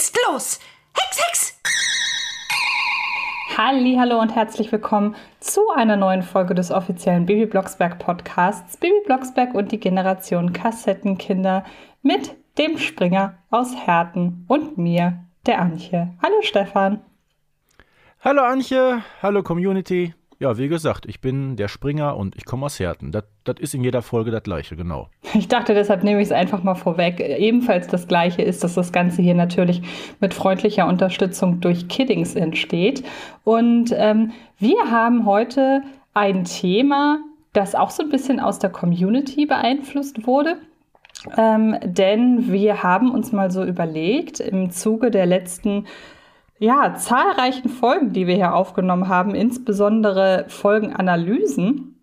jetzt los. Hex, Hex! Hallo und herzlich willkommen zu einer neuen Folge des offiziellen Baby Blocksberg Podcasts Baby Blocksberg und die Generation Kassettenkinder mit dem Springer aus Herten und mir, der Antje. Hallo Stefan. Hallo Antje, hallo Community. Ja, wie gesagt, ich bin der Springer und ich komme aus Herten. Das, das ist in jeder Folge das gleiche, genau. Ich dachte, deshalb nehme ich es einfach mal vorweg. Ebenfalls das gleiche ist, dass das Ganze hier natürlich mit freundlicher Unterstützung durch Kiddings entsteht. Und ähm, wir haben heute ein Thema, das auch so ein bisschen aus der Community beeinflusst wurde. Ähm, denn wir haben uns mal so überlegt, im Zuge der letzten ja, zahlreichen Folgen, die wir hier aufgenommen haben, insbesondere Folgenanalysen,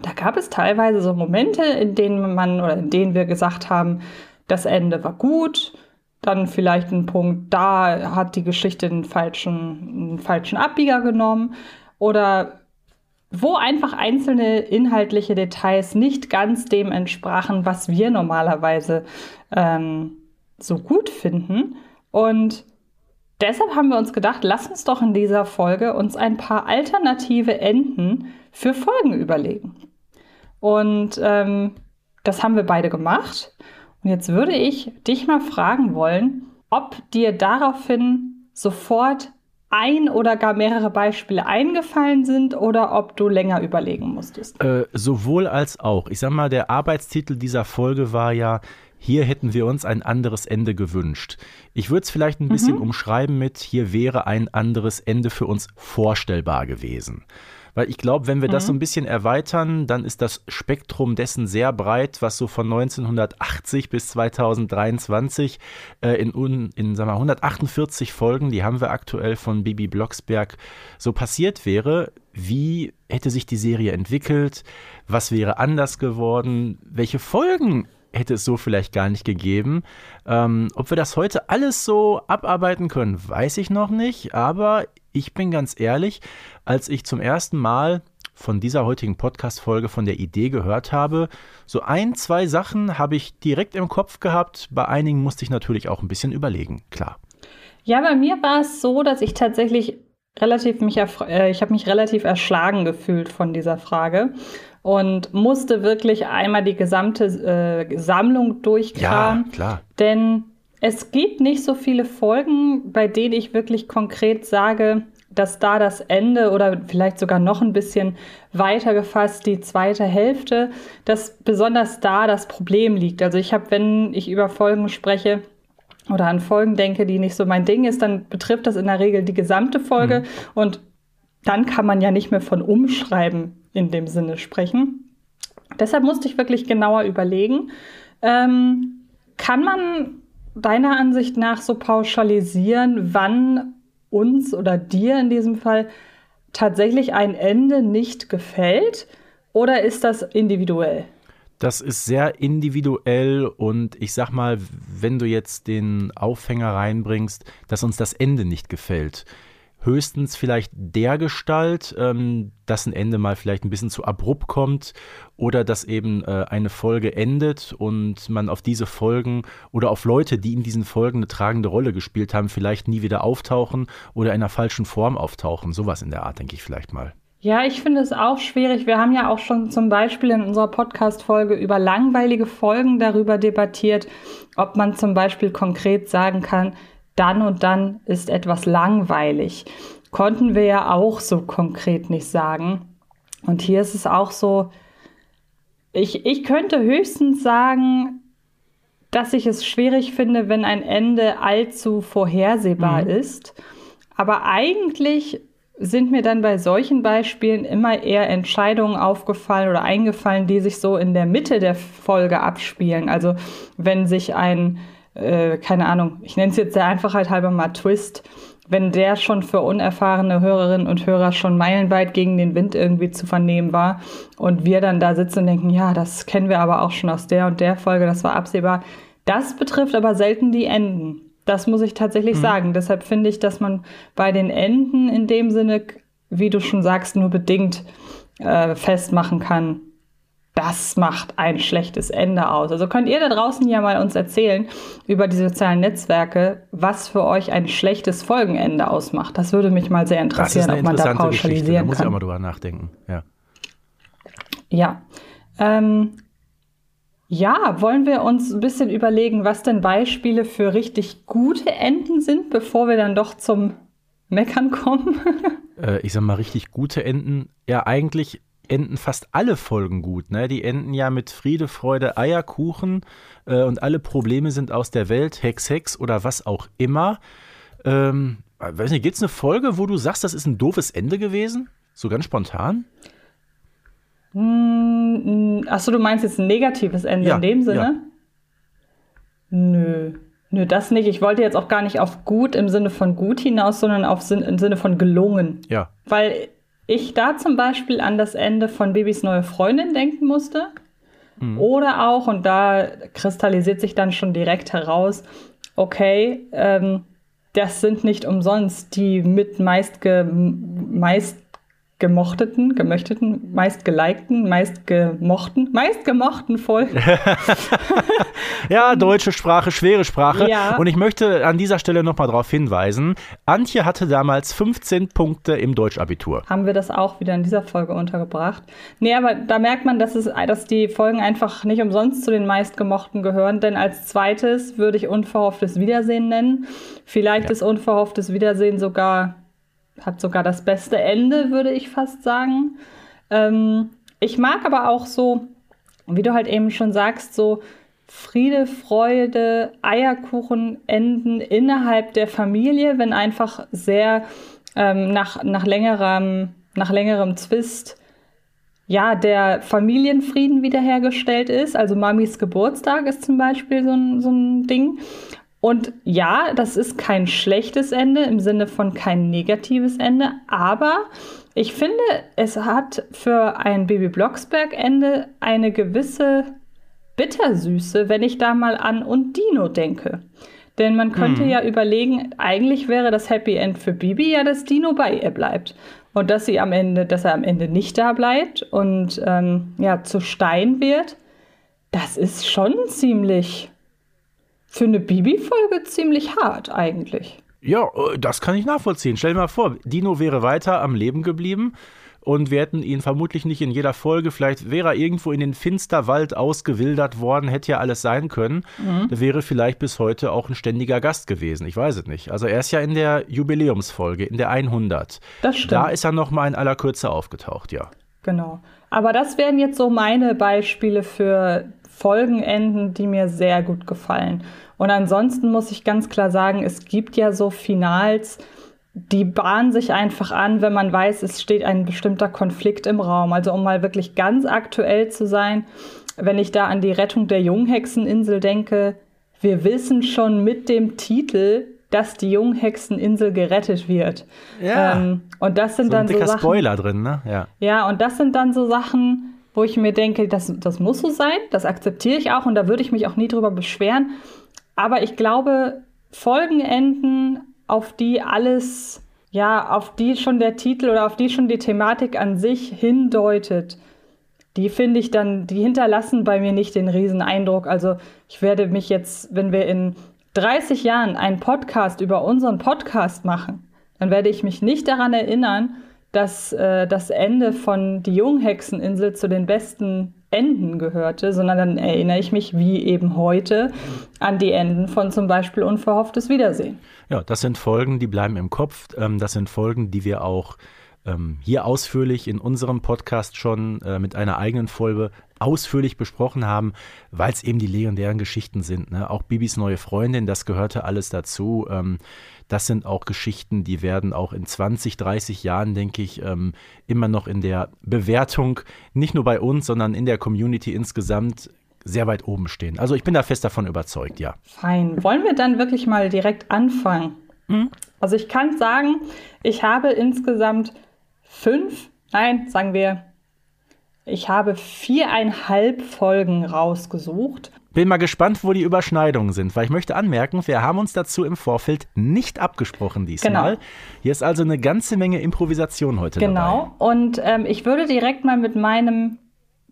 da gab es teilweise so Momente, in denen man oder in denen wir gesagt haben, das Ende war gut, dann vielleicht ein Punkt, da hat die Geschichte einen falschen, einen falschen Abbieger genommen oder wo einfach einzelne inhaltliche Details nicht ganz dem entsprachen, was wir normalerweise ähm, so gut finden. Und Deshalb haben wir uns gedacht, lass uns doch in dieser Folge uns ein paar alternative Enden für Folgen überlegen. Und ähm, das haben wir beide gemacht. Und jetzt würde ich dich mal fragen wollen, ob dir daraufhin sofort ein oder gar mehrere Beispiele eingefallen sind oder ob du länger überlegen musstest. Äh, sowohl als auch. Ich sag mal, der Arbeitstitel dieser Folge war ja hier hätten wir uns ein anderes Ende gewünscht. Ich würde es vielleicht ein bisschen mhm. umschreiben mit, hier wäre ein anderes Ende für uns vorstellbar gewesen. Weil ich glaube, wenn wir mhm. das so ein bisschen erweitern, dann ist das Spektrum dessen sehr breit, was so von 1980 bis 2023 äh, in, in sagen wir, 148 Folgen, die haben wir aktuell von Bibi Blocksberg, so passiert wäre. Wie hätte sich die Serie entwickelt? Was wäre anders geworden? Welche Folgen hätte es so vielleicht gar nicht gegeben. Ähm, ob wir das heute alles so abarbeiten können, weiß ich noch nicht. Aber ich bin ganz ehrlich, als ich zum ersten Mal von dieser heutigen Podcast-Folge von der Idee gehört habe, so ein, zwei Sachen habe ich direkt im Kopf gehabt. Bei einigen musste ich natürlich auch ein bisschen überlegen, klar. Ja, bei mir war es so, dass ich tatsächlich relativ mich, äh, ich habe mich relativ erschlagen gefühlt von dieser Frage und musste wirklich einmal die gesamte äh, Sammlung durchkramen. Ja, klar. Denn es gibt nicht so viele Folgen, bei denen ich wirklich konkret sage, dass da das Ende oder vielleicht sogar noch ein bisschen weiter gefasst die zweite Hälfte, dass besonders da das Problem liegt. Also ich habe, wenn ich über Folgen spreche, oder an Folgen denke, die nicht so mein Ding ist, dann betrifft das in der Regel die gesamte Folge mhm. und dann kann man ja nicht mehr von Umschreiben in dem Sinne sprechen. Deshalb musste ich wirklich genauer überlegen. Ähm, kann man deiner Ansicht nach so pauschalisieren, wann uns oder dir in diesem Fall tatsächlich ein Ende nicht gefällt? Oder ist das individuell? Das ist sehr individuell und ich sag mal, wenn du jetzt den Aufhänger reinbringst, dass uns das Ende nicht gefällt, höchstens vielleicht der Gestalt, ähm, dass ein Ende mal vielleicht ein bisschen zu abrupt kommt oder dass eben äh, eine Folge endet und man auf diese Folgen oder auf Leute, die in diesen Folgen eine tragende Rolle gespielt haben, vielleicht nie wieder auftauchen oder in einer falschen Form auftauchen. Sowas in der Art, denke ich vielleicht mal. Ja, ich finde es auch schwierig. Wir haben ja auch schon zum Beispiel in unserer Podcast-Folge über langweilige Folgen darüber debattiert, ob man zum Beispiel konkret sagen kann, dann und dann ist etwas langweilig. Konnten wir ja auch so konkret nicht sagen. Und hier ist es auch so, ich, ich könnte höchstens sagen, dass ich es schwierig finde, wenn ein Ende allzu vorhersehbar mhm. ist. Aber eigentlich sind mir dann bei solchen Beispielen immer eher Entscheidungen aufgefallen oder eingefallen, die sich so in der Mitte der Folge abspielen. Also wenn sich ein äh, keine Ahnung, ich nenne es jetzt der Einfachheit halber mal Twist, wenn der schon für unerfahrene Hörerinnen und Hörer schon meilenweit gegen den Wind irgendwie zu vernehmen war und wir dann da sitzen und denken, ja, das kennen wir aber auch schon aus der und der Folge, das war absehbar. Das betrifft aber selten die Enden. Das muss ich tatsächlich mhm. sagen. Deshalb finde ich, dass man bei den Enden in dem Sinne, wie du schon sagst, nur bedingt äh, festmachen kann, das macht ein schlechtes Ende aus. Also könnt ihr da draußen ja mal uns erzählen über die sozialen Netzwerke, was für euch ein schlechtes Folgenende ausmacht. Das würde mich mal sehr interessieren, ob man da pauschalisieren Geschichte. Da muss ich auch mal drüber nachdenken. Ja. Ja. Ähm, ja, wollen wir uns ein bisschen überlegen, was denn Beispiele für richtig gute Enden sind, bevor wir dann doch zum Meckern kommen? äh, ich sag mal, richtig gute Enden. Ja, eigentlich enden fast alle Folgen gut. Ne? Die enden ja mit Friede, Freude, Eierkuchen äh, und alle Probleme sind aus der Welt, Hex, Hex oder was auch immer. Ähm, weiß nicht, gibt es eine Folge, wo du sagst, das ist ein doofes Ende gewesen? So ganz spontan? Hm, Achso, du meinst jetzt ein negatives Ende ja, in dem Sinne? Ja. Nö. Nö, das nicht. Ich wollte jetzt auch gar nicht auf gut im Sinne von gut hinaus, sondern auf Sinn, im Sinne von gelungen. Ja. Weil ich da zum Beispiel an das Ende von Babys neue Freundin denken musste. Mhm. Oder auch, und da kristallisiert sich dann schon direkt heraus, okay, ähm, das sind nicht umsonst die mit meist, meist gemochteten, gemöchteten, meist gelikten, meist gemochten, meist gemochten Folgen. ja, deutsche Sprache, schwere Sprache. Ja. Und ich möchte an dieser Stelle nochmal darauf hinweisen, Antje hatte damals 15 Punkte im Deutschabitur. Haben wir das auch wieder in dieser Folge untergebracht? Nee, aber da merkt man, dass, es, dass die Folgen einfach nicht umsonst zu den meistgemochten gehören, denn als zweites würde ich unverhofftes Wiedersehen nennen. Vielleicht ja. ist unverhofftes Wiedersehen sogar hat sogar das beste Ende, würde ich fast sagen. Ähm, ich mag aber auch so, wie du halt eben schon sagst, so Friede, Freude, Eierkuchen enden innerhalb der Familie, wenn einfach sehr ähm, nach, nach, längerem, nach längerem Zwist ja, der Familienfrieden wiederhergestellt ist. Also Mamis Geburtstag ist zum Beispiel so ein, so ein Ding. Und ja, das ist kein schlechtes Ende im Sinne von kein negatives Ende, aber ich finde, es hat für ein Baby Blocksberg Ende eine gewisse Bittersüße, wenn ich da mal an Undino denke. Denn man könnte hm. ja überlegen, eigentlich wäre das Happy End für Bibi ja, dass Dino bei ihr bleibt. Und dass sie am Ende, dass er am Ende nicht da bleibt und ähm, ja, zu Stein wird, das ist schon ziemlich für eine Bibi-Folge ziemlich hart eigentlich. Ja, äh, das kann ich nachvollziehen. Stell dir mal vor, Dino wäre weiter am Leben geblieben und wir hätten ihn vermutlich nicht in jeder Folge, vielleicht wäre er irgendwo in den Finsterwald ausgewildert worden, hätte ja alles sein können. Mhm. Der wäre vielleicht bis heute auch ein ständiger Gast gewesen. Ich weiß es nicht. Also er ist ja in der Jubiläumsfolge, in der 100. Das stimmt. Da ist er noch mal in aller Kürze aufgetaucht, ja. Genau. Aber das wären jetzt so meine Beispiele für Folgenenden, die mir sehr gut gefallen. Und ansonsten muss ich ganz klar sagen, es gibt ja so Finals, die bahnen sich einfach an, wenn man weiß, es steht ein bestimmter Konflikt im Raum. Also um mal wirklich ganz aktuell zu sein, wenn ich da an die Rettung der Junghexeninsel denke, wir wissen schon mit dem Titel, dass die Junghexeninsel gerettet wird. Ja. Ähm, und das sind so ein dann so Sachen. Spoiler drin, ne? Ja. Ja, und das sind dann so Sachen, wo ich mir denke, das, das muss so sein, das akzeptiere ich auch und da würde ich mich auch nie drüber beschweren. Aber ich glaube, Folgenenden, auf die alles, ja, auf die schon der Titel oder auf die schon die Thematik an sich hindeutet, die finde ich dann, die hinterlassen bei mir nicht den riesen Eindruck. Also ich werde mich jetzt, wenn wir in 30 Jahren einen Podcast über unseren Podcast machen, dann werde ich mich nicht daran erinnern, dass äh, das Ende von Die Junghexeninsel zu den besten Enden gehörte, sondern dann erinnere ich mich wie eben heute an die Enden von zum Beispiel Unverhofftes Wiedersehen. Ja, das sind Folgen, die bleiben im Kopf. Ähm, das sind Folgen, die wir auch ähm, hier ausführlich in unserem Podcast schon äh, mit einer eigenen Folge ausführlich besprochen haben, weil es eben die legendären Geschichten sind. Ne? Auch Bibis neue Freundin, das gehörte alles dazu. Ähm, das sind auch Geschichten, die werden auch in 20, 30 Jahren, denke ich, ähm, immer noch in der Bewertung, nicht nur bei uns, sondern in der Community insgesamt sehr weit oben stehen. Also ich bin da fest davon überzeugt, ja. Fein. Wollen wir dann wirklich mal direkt anfangen? Mhm. Also ich kann sagen, ich habe insgesamt fünf, nein, sagen wir, ich habe viereinhalb Folgen rausgesucht. Bin mal gespannt, wo die Überschneidungen sind, weil ich möchte anmerken, wir haben uns dazu im Vorfeld nicht abgesprochen diesmal. Genau. Hier ist also eine ganze Menge Improvisation heute genau. dabei. Genau. Und ähm, ich würde direkt mal mit meinem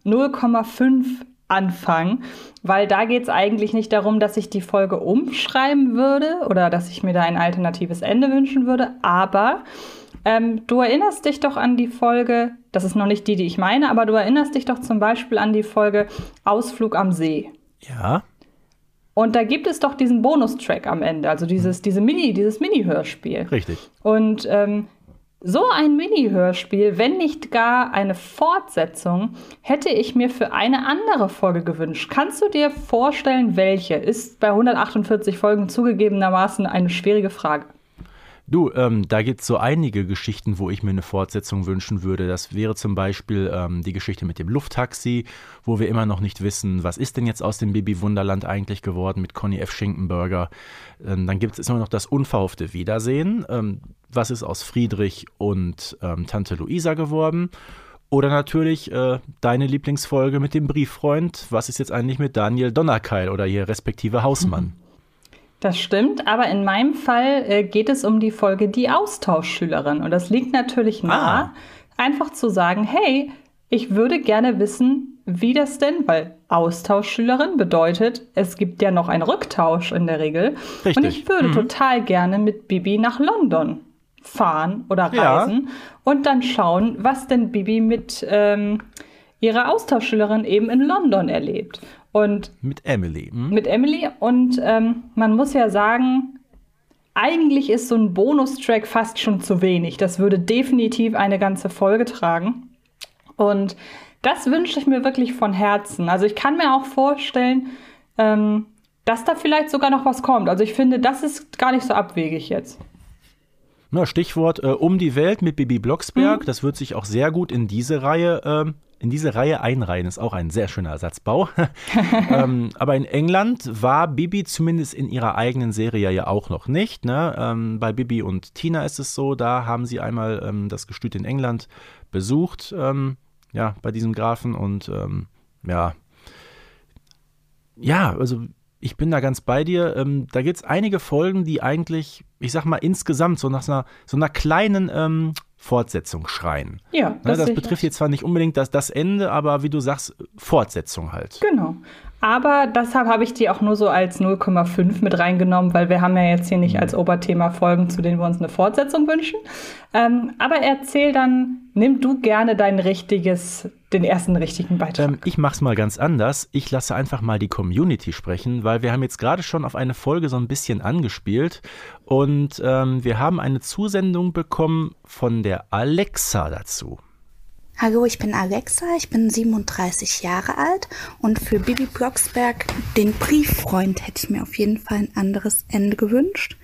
0,5 anfangen, weil da geht es eigentlich nicht darum, dass ich die Folge umschreiben würde oder dass ich mir da ein alternatives Ende wünschen würde, aber ähm, du erinnerst dich doch an die Folge, das ist noch nicht die, die ich meine, aber du erinnerst dich doch zum Beispiel an die Folge Ausflug am See. Ja. Und da gibt es doch diesen Bonustrack am Ende, also dieses, diese Mini, dieses Mini-Hörspiel. Richtig. Und ähm, so ein Mini-Hörspiel, wenn nicht gar eine Fortsetzung, hätte ich mir für eine andere Folge gewünscht. Kannst du dir vorstellen, welche? Ist bei 148 Folgen zugegebenermaßen eine schwierige Frage. Du, ähm, da gibt es so einige Geschichten, wo ich mir eine Fortsetzung wünschen würde. Das wäre zum Beispiel ähm, die Geschichte mit dem Lufttaxi, wo wir immer noch nicht wissen, was ist denn jetzt aus dem Baby Wunderland eigentlich geworden mit Conny F. Schinkenberger. Ähm, dann gibt es immer noch das unverhoffte Wiedersehen. Ähm, was ist aus Friedrich und ähm, Tante Luisa geworden? Oder natürlich äh, deine Lieblingsfolge mit dem Brieffreund. Was ist jetzt eigentlich mit Daniel Donnerkeil oder ihr respektive Hausmann? Mhm. Das stimmt, aber in meinem Fall äh, geht es um die Folge Die Austauschschülerin. Und das liegt natürlich nahe, ah. einfach zu sagen, hey, ich würde gerne wissen, wie das denn, weil Austauschschülerin bedeutet, es gibt ja noch einen Rücktausch in der Regel. Richtig. Und ich würde mhm. total gerne mit Bibi nach London fahren oder reisen ja. und dann schauen, was denn Bibi mit ähm, ihrer Austauschschülerin eben in London erlebt. Und mit Emily. Hm? Mit Emily. Und ähm, man muss ja sagen, eigentlich ist so ein Bonustrack fast schon zu wenig. Das würde definitiv eine ganze Folge tragen. Und das wünsche ich mir wirklich von Herzen. Also ich kann mir auch vorstellen, ähm, dass da vielleicht sogar noch was kommt. Also ich finde, das ist gar nicht so abwegig jetzt. Na, Stichwort äh, Um die Welt mit Bibi Blocksberg. Mhm. Das wird sich auch sehr gut in diese Reihe ähm, in diese Reihe einreihen, ist auch ein sehr schöner Ersatzbau. ähm, aber in England war Bibi zumindest in ihrer eigenen Serie ja auch noch nicht. Ne? Ähm, bei Bibi und Tina ist es so, da haben sie einmal ähm, das Gestüt in England besucht, ähm, ja, bei diesem Grafen und ähm, ja, ja, also ich bin da ganz bei dir. Ähm, da gibt es einige Folgen, die eigentlich, ich sag mal, insgesamt so nach so einer, so einer kleinen ähm, Fortsetzung schreien. Ja, ne, das, das betrifft jetzt zwar nicht unbedingt das, das Ende, aber wie du sagst, Fortsetzung halt. Genau. Aber deshalb habe ich die auch nur so als 0,5 mit reingenommen, weil wir haben ja jetzt hier nicht mhm. als Oberthema Folgen, zu denen wir uns eine Fortsetzung wünschen. Ähm, aber erzähl dann, nimm du gerne dein richtiges, den ersten richtigen Beitrag. Ähm, ich mache es mal ganz anders. Ich lasse einfach mal die Community sprechen, weil wir haben jetzt gerade schon auf eine Folge so ein bisschen angespielt und ähm, wir haben eine Zusendung bekommen von der Alexa dazu. Hallo, ich bin Alexa, ich bin 37 Jahre alt und für Bibi Blocksberg, den Brieffreund, hätte ich mir auf jeden Fall ein anderes Ende gewünscht.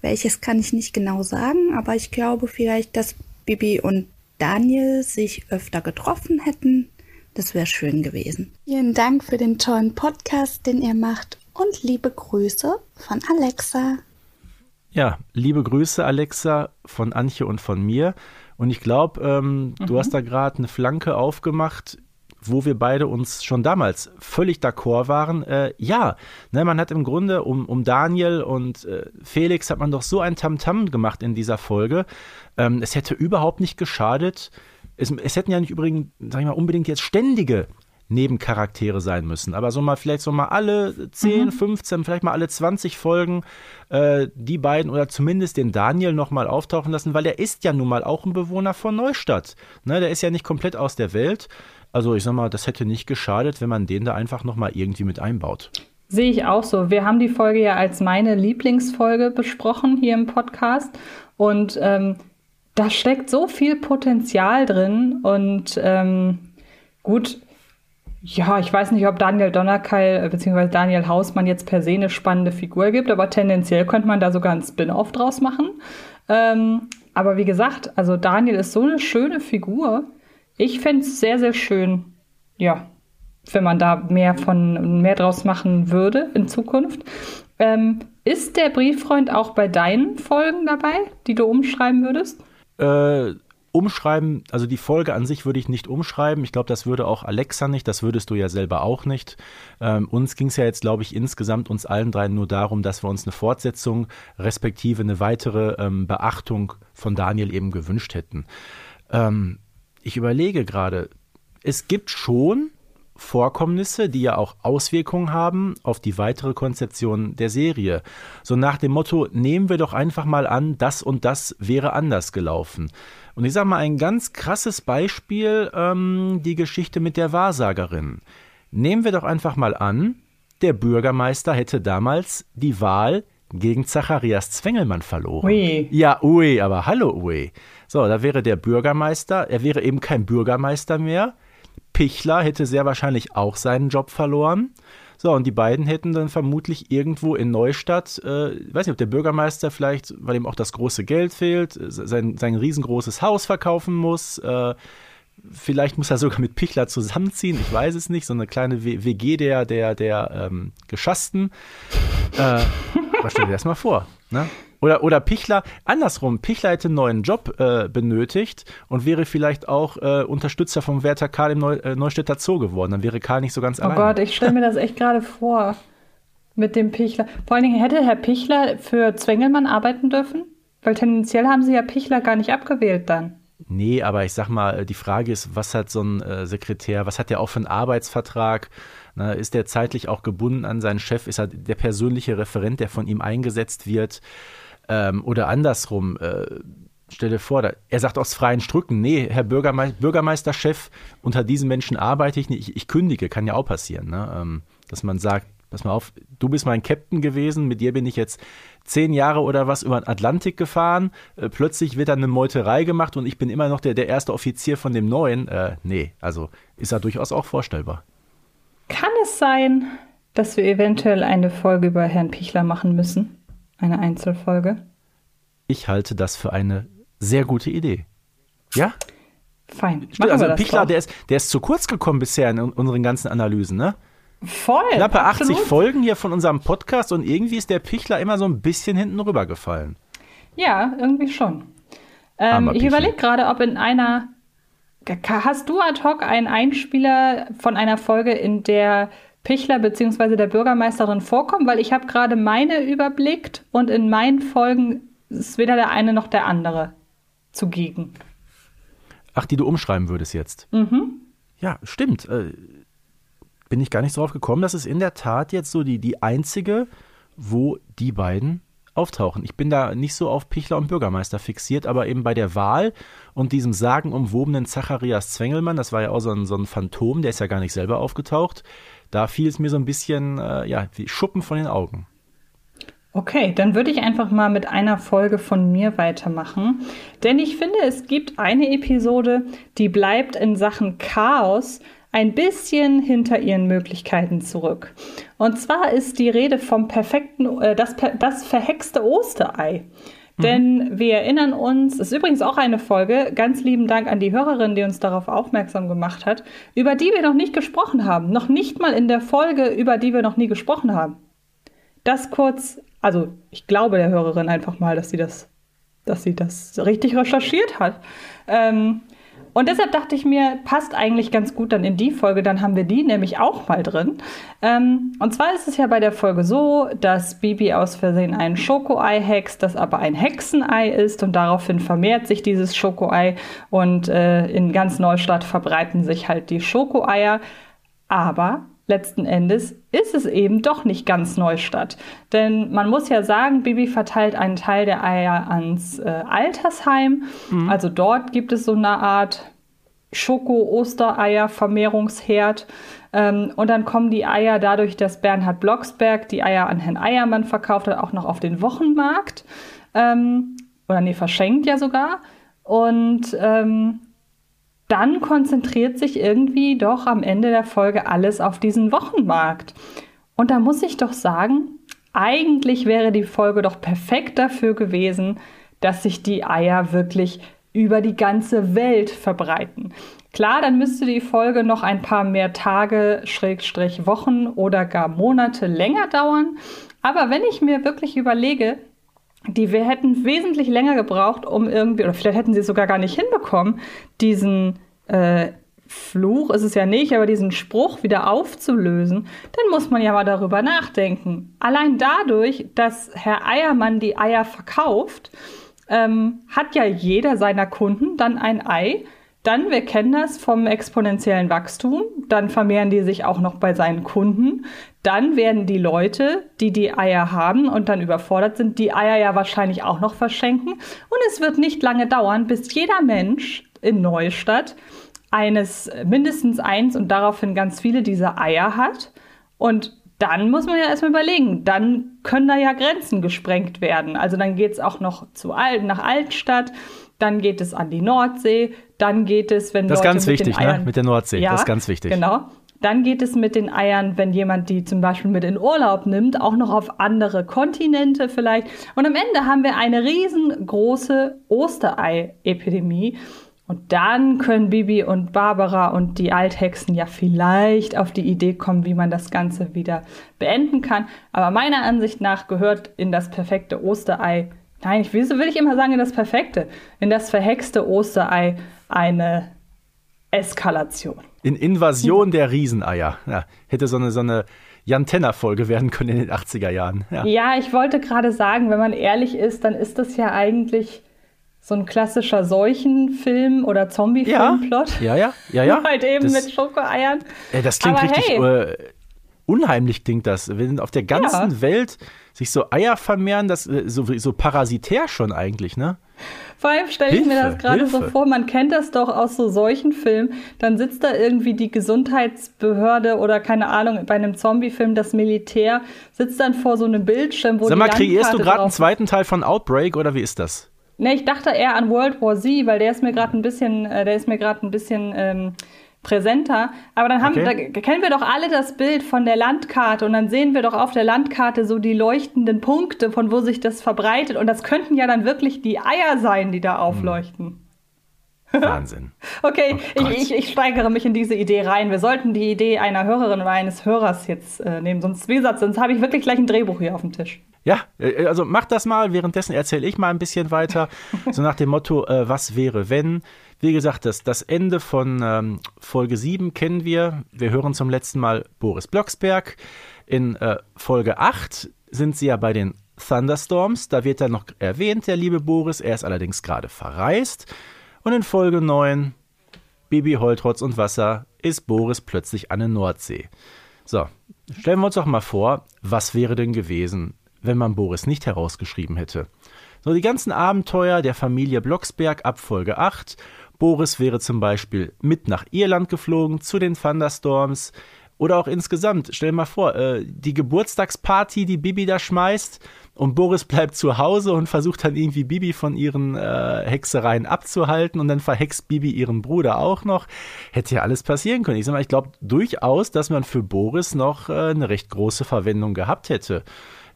Welches kann ich nicht genau sagen, aber ich glaube vielleicht, dass Bibi und Daniel sich öfter getroffen hätten. Das wäre schön gewesen. Vielen Dank für den tollen Podcast, den ihr macht und liebe Grüße von Alexa. Ja, liebe Grüße, Alexa, von Antje und von mir. Und ich glaube, ähm, mhm. du hast da gerade eine Flanke aufgemacht, wo wir beide uns schon damals völlig d'accord waren. Äh, ja, ne, man hat im Grunde um, um Daniel und äh, Felix hat man doch so ein Tamtam -Tam gemacht in dieser Folge. Ähm, es hätte überhaupt nicht geschadet. Es, es hätten ja nicht übrigens, sag ich mal, unbedingt jetzt ständige Nebencharaktere sein müssen. Aber so mal vielleicht so mal alle 10, mhm. 15, vielleicht mal alle 20 Folgen äh, die beiden oder zumindest den Daniel nochmal auftauchen lassen, weil der ist ja nun mal auch ein Bewohner von Neustadt. Ne, der ist ja nicht komplett aus der Welt. Also ich sag mal, das hätte nicht geschadet, wenn man den da einfach nochmal irgendwie mit einbaut. Sehe ich auch so. Wir haben die Folge ja als meine Lieblingsfolge besprochen hier im Podcast. Und ähm, da steckt so viel Potenzial drin. Und ähm, gut, ja, ich weiß nicht, ob Daniel Donnerkeil äh, bzw. Daniel Hausmann jetzt per se eine spannende Figur gibt, aber tendenziell könnte man da sogar einen Spin-off draus machen. Ähm, aber wie gesagt, also Daniel ist so eine schöne Figur. Ich fände es sehr, sehr schön, ja, wenn man da mehr von mehr draus machen würde in Zukunft. Ähm, ist der Brieffreund auch bei deinen Folgen dabei, die du umschreiben würdest? Äh, umschreiben, also die Folge an sich würde ich nicht umschreiben. Ich glaube, das würde auch Alexa nicht, das würdest du ja selber auch nicht. Ähm, uns ging es ja jetzt, glaube ich, insgesamt uns allen dreien nur darum, dass wir uns eine Fortsetzung, respektive eine weitere ähm, Beachtung von Daniel eben gewünscht hätten. Ähm, ich überlege gerade, es gibt schon Vorkommnisse, die ja auch Auswirkungen haben auf die weitere Konzeption der Serie. So nach dem Motto, nehmen wir doch einfach mal an, das und das wäre anders gelaufen. Und ich sage mal ein ganz krasses Beispiel, ähm, die Geschichte mit der Wahrsagerin. Nehmen wir doch einfach mal an, der Bürgermeister hätte damals die Wahl gegen Zacharias Zwengelmann verloren. Ui. Ja, ui, aber hallo, ui. So, da wäre der Bürgermeister, er wäre eben kein Bürgermeister mehr, Pichler hätte sehr wahrscheinlich auch seinen Job verloren. So, und die beiden hätten dann vermutlich irgendwo in Neustadt, äh, weiß nicht, ob der Bürgermeister vielleicht, weil ihm auch das große Geld fehlt, sein, sein riesengroßes Haus verkaufen muss. Äh, vielleicht muss er sogar mit Pichler zusammenziehen, ich weiß es nicht, so eine kleine WG der, der, der ähm, Geschassten. Äh, stell dir das mal vor, ne? Oder, oder Pichler, andersrum, Pichler hätte einen neuen Job äh, benötigt und wäre vielleicht auch äh, Unterstützer vom Werther Karl im Neu, äh, Neustädter Zoo geworden. Dann wäre Karl nicht so ganz oh allein. Oh Gott, ich stelle mir das echt gerade vor. Mit dem Pichler. Vor allen Dingen hätte Herr Pichler für Zwengelmann arbeiten dürfen? Weil tendenziell haben sie ja Pichler gar nicht abgewählt dann. Nee, aber ich sag mal, die Frage ist, was hat so ein äh, Sekretär, was hat der auch für einen Arbeitsvertrag? Na, ist der zeitlich auch gebunden an seinen Chef? Ist er der persönliche Referent, der von ihm eingesetzt wird? Ähm, oder andersrum, äh, stell dir vor, da, er sagt aus freien Strücken, nee, Herr Bürgerme Bürgermeisterchef, unter diesen Menschen arbeite ich nicht, ich, ich kündige, kann ja auch passieren, ne? ähm, dass man sagt, pass mal auf, du bist mein Captain gewesen, mit dir bin ich jetzt zehn Jahre oder was über den Atlantik gefahren, äh, plötzlich wird dann eine Meuterei gemacht und ich bin immer noch der, der erste Offizier von dem Neuen. Äh, nee, also ist ja durchaus auch vorstellbar. Kann es sein, dass wir eventuell eine Folge über Herrn Pichler machen müssen? Eine Einzelfolge? Ich halte das für eine sehr gute Idee. Ja? Fein. Stimmt, also Pichler, der ist, der ist zu kurz gekommen bisher in unseren ganzen Analysen, ne? Voll. Knappe absolut. 80 Folgen hier von unserem Podcast und irgendwie ist der Pichler immer so ein bisschen hinten rübergefallen. Ja, irgendwie schon. Ähm, ich überlege gerade, ob in einer. Hast du ad hoc einen Einspieler von einer Folge, in der Pichler bzw. der Bürgermeisterin vorkommen? Weil ich habe gerade meine überblickt und in meinen Folgen ist weder der eine noch der andere zugegen. Ach, die du umschreiben würdest jetzt? Mhm. Ja, stimmt. Äh, bin ich gar nicht drauf gekommen. Das ist in der Tat jetzt so die, die einzige, wo die beiden auftauchen. Ich bin da nicht so auf Pichler und Bürgermeister fixiert, aber eben bei der Wahl und diesem sagenumwobenen Zacharias Zwengelmann, das war ja auch so ein, so ein Phantom, der ist ja gar nicht selber aufgetaucht, da fiel es mir so ein bisschen, äh, ja, wie Schuppen von den Augen. Okay, dann würde ich einfach mal mit einer Folge von mir weitermachen. Denn ich finde, es gibt eine Episode, die bleibt in Sachen Chaos ein bisschen hinter ihren Möglichkeiten zurück. Und zwar ist die Rede vom perfekten, äh, das, das verhexte Osterei. Mhm. Denn wir erinnern uns, ist übrigens auch eine Folge, ganz lieben Dank an die Hörerin, die uns darauf aufmerksam gemacht hat, über die wir noch nicht gesprochen haben. Noch nicht mal in der Folge, über die wir noch nie gesprochen haben. Das kurz, also ich glaube der Hörerin einfach mal, dass sie das, dass sie das richtig recherchiert hat. Ähm, und deshalb dachte ich mir, passt eigentlich ganz gut dann in die Folge, dann haben wir die nämlich auch mal drin. Ähm, und zwar ist es ja bei der Folge so, dass Bibi aus Versehen ein Schokoei hext, das aber ein Hexenei ist und daraufhin vermehrt sich dieses Schokoei und äh, in ganz Neustadt verbreiten sich halt die Schokoeier. Aber letzten Endes ist es eben doch nicht ganz Neustadt. Denn man muss ja sagen, Bibi verteilt einen Teil der Eier ans äh, Altersheim. Mhm. Also dort gibt es so eine Art Schoko-Ostereier-Vermehrungsherd. Ähm, und dann kommen die Eier dadurch, dass Bernhard Blocksberg die Eier an Herrn Eiermann verkauft hat, auch noch auf den Wochenmarkt. Ähm, oder nee, verschenkt ja sogar. Und ähm, dann konzentriert sich irgendwie doch am Ende der Folge alles auf diesen Wochenmarkt. Und da muss ich doch sagen, eigentlich wäre die Folge doch perfekt dafür gewesen, dass sich die Eier wirklich über die ganze Welt verbreiten. Klar, dann müsste die Folge noch ein paar mehr Tage, Schrägstrich Wochen oder gar Monate länger dauern. Aber wenn ich mir wirklich überlege, die wir hätten wesentlich länger gebraucht, um irgendwie, oder vielleicht hätten sie es sogar gar nicht hinbekommen, diesen äh, Fluch ist es ja nicht, aber diesen Spruch wieder aufzulösen, dann muss man ja mal darüber nachdenken. Allein dadurch, dass Herr Eiermann die Eier verkauft, ähm, hat ja jeder seiner Kunden dann ein Ei, Dann, wir kennen das vom exponentiellen Wachstum, dann vermehren die sich auch noch bei seinen Kunden. Dann werden die Leute, die die Eier haben und dann überfordert sind, die Eier ja wahrscheinlich auch noch verschenken. Und es wird nicht lange dauern, bis jeder Mensch in Neustadt eines mindestens eins und daraufhin ganz viele dieser Eier hat. Und dann muss man ja erstmal überlegen, dann können da ja Grenzen gesprengt werden. Also dann geht es auch noch zu Al nach Altstadt, dann geht es an die Nordsee, dann geht es, wenn Das ist Leute ganz mit wichtig, den Eiern, ne? Mit der Nordsee. Ja, das ist ganz wichtig. Genau. Dann geht es mit den Eiern, wenn jemand die zum Beispiel mit in Urlaub nimmt, auch noch auf andere Kontinente vielleicht. Und am Ende haben wir eine riesengroße Osterei-Epidemie. Und dann können Bibi und Barbara und die Althexen ja vielleicht auf die Idee kommen, wie man das Ganze wieder beenden kann. Aber meiner Ansicht nach gehört in das perfekte Osterei, nein, ich will, will ich immer sagen, in das perfekte, in das verhexte Osterei eine Eskalation. In Invasion der Rieseneier. Ja, hätte so eine, so eine Jan Tenner-Folge werden können in den 80er Jahren. Ja. Ja, ich wollte gerade sagen, wenn man ehrlich ist, dann ist das ja eigentlich so ein klassischer Seuchenfilm oder Zombie-Filmplot. Ja, ja, ja, ja. halt eben das, mit Schokoeiern. Äh, das klingt Aber richtig hey. äh, unheimlich, klingt das. Wenn auf der ganzen Ja. Welt sich so Eier vermehren, das äh, so, so parasitär schon eigentlich, ne? Vor allem stelle ich mir das gerade so vor, man kennt das doch aus so solchen Filmen. Dann sitzt da irgendwie die Gesundheitsbehörde oder keine Ahnung, bei einem Zombie-Film das Militär, sitzt dann vor so einem Bildschirm, wo Sag mal, kreierst du gerade einen zweiten Teil von Outbreak oder wie ist das? Ne, ich dachte eher an World War Z, weil der ist mir gerade ein bisschen, äh, der ist mir gerade ein bisschen ähm, präsenter. Aber dann haben, Okay. da kennen wir doch alle das Bild von der Landkarte und dann sehen wir doch auf der Landkarte so die leuchtenden Punkte, von wo sich das verbreitet. Und das könnten ja dann wirklich die Eier sein, die da aufleuchten. Wahnsinn. Okay, Oh ich, ich, ich steigere mich in diese Idee rein. Wir sollten die Idee einer Hörerin oder eines Hörers jetzt äh, nehmen. Sonst, wie gesagt, sonst habe ich wirklich gleich ein Drehbuch hier auf dem Tisch. Ja, äh, also mach das mal. Währenddessen erzähle ich mal ein bisschen weiter. So nach dem Motto, äh, was wäre, wenn? Wie gesagt, das, das Ende von ähm, Folge 7 kennen wir. Wir hören zum letzten Mal Boris Blocksberg. In äh, Folge 8 sind sie ja bei den Thunderstorms. Da wird dann noch erwähnt, der liebe Boris. Er ist allerdings gerade verreist. Und in Folge 9, Bibi Holtrotz und Wasser, ist Boris plötzlich an der Nordsee. So, stellen wir uns doch mal vor, was wäre denn gewesen, wenn man Boris nicht herausgeschrieben hätte. So, die ganzen Abenteuer der Familie Blocksberg ab Folge 8. Boris wäre zum Beispiel mit nach Irland geflogen zu den Thunderstorms. Oder auch insgesamt, stell dir mal vor, äh, die Geburtstagsparty, die Bibi da schmeißt und Boris bleibt zu Hause und versucht dann irgendwie Bibi von ihren äh, Hexereien abzuhalten und dann verhext Bibi ihren Bruder auch noch. Hätte ja alles passieren können. Ich sag mal, ich glaube durchaus, dass man für Boris noch äh, eine recht große Verwendung gehabt hätte.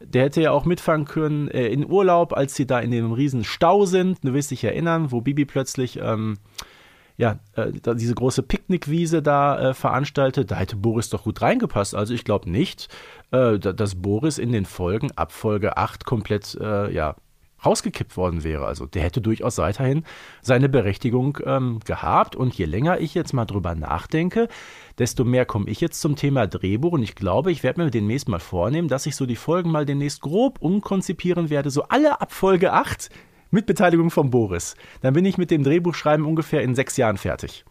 Der hätte ja auch mitfahren können äh, in Urlaub, als sie da in dem riesen Stau sind. Du wirst dich erinnern, wo Bibi plötzlich ähm, ja, äh, diese große Picknickwiese da äh, veranstaltet, da hätte Boris doch gut reingepasst. Also ich glaube nicht, äh, da- dass Boris in den Folgen ab Folge 8 komplett äh, ja, rausgekippt worden wäre. Also der hätte durchaus weiterhin seine Berechtigung ähm, gehabt. Und je länger ich jetzt mal drüber nachdenke, desto mehr komme ich jetzt zum Thema Drehbuch. Und ich glaube, ich werde mir demnächst mal vornehmen, dass ich so die Folgen mal demnächst grob umkonzipieren werde. So alle ab Folge 8 mit Beteiligung von Boris. Dann bin ich mit dem Drehbuchschreiben ungefähr in sechs Jahren fertig.